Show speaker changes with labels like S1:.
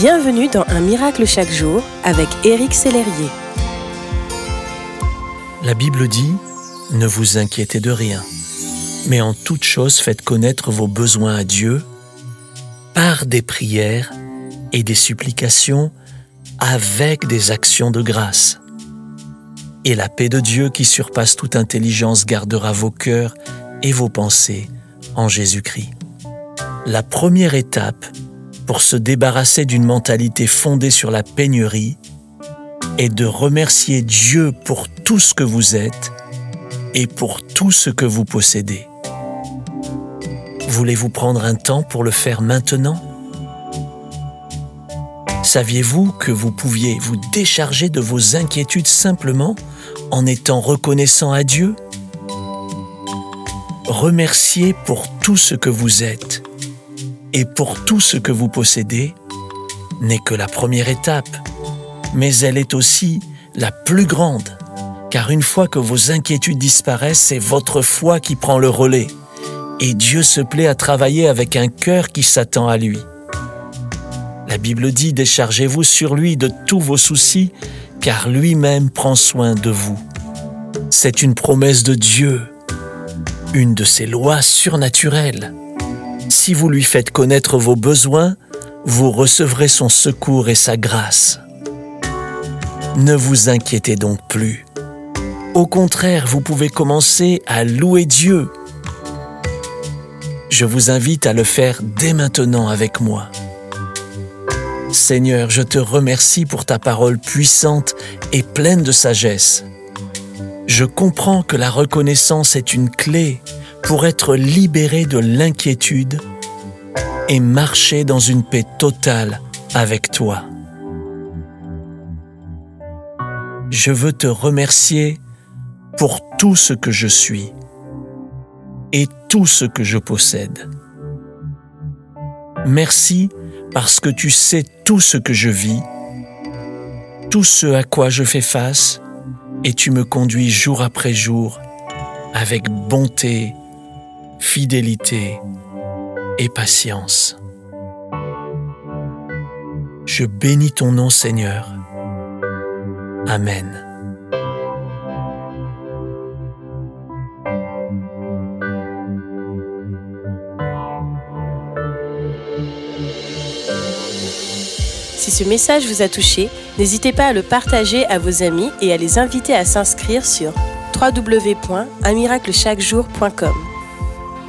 S1: Bienvenue dans Un miracle chaque jour avec Éric Sellerier.
S2: La Bible dit Ne vous inquiétez de rien, mais en toute chose faites connaître vos besoins à Dieu par des prières et des supplications avec des actions de grâce. Et la paix de Dieu qui surpasse toute intelligence gardera vos cœurs et vos pensées en Jésus-Christ. La première étape pour se débarrasser d'une mentalité fondée sur la pénurie est de remercier Dieu pour tout ce que vous êtes et pour tout ce que vous possédez. Voulez-vous prendre un temps pour le faire maintenant? Saviez-vous que vous pouviez vous décharger de vos inquiétudes simplement en étant reconnaissant à Dieu? Remerciez pour tout ce que vous êtes et pour tout ce que vous possédez n'est que la première étape, mais elle est aussi la plus grande, car une fois que vos inquiétudes disparaissent, c'est votre foi qui prend le relais, et Dieu se plaît à travailler avec un cœur qui s'attend à lui. La Bible dit, déchargez-vous sur lui de tous vos soucis, car lui-même prend soin de vous. C'est une promesse de Dieu, une de ses lois surnaturelles. Si vous lui faites connaître vos besoins, vous recevrez son secours et sa grâce. Ne vous inquiétez donc plus. Au contraire, vous pouvez commencer à louer Dieu. Je vous invite à le faire dès maintenant avec moi. Seigneur, je te remercie pour ta parole puissante et pleine de sagesse. Je comprends que la reconnaissance est une clé pour être libéré de l'inquiétude et marcher dans une paix totale avec toi. Je veux te remercier pour tout ce que je suis et tout ce que je possède. Merci parce que tu sais tout ce que je vis, tout ce à quoi je fais face, et tu me conduis jour après jour avec bonté fidélité et patience. Je bénis ton nom Seigneur. Amen.
S1: Si ce message vous a touché, n'hésitez pas à le partager à vos amis et à les inviter à s'inscrire sur www.unmiraclechaquejour.com.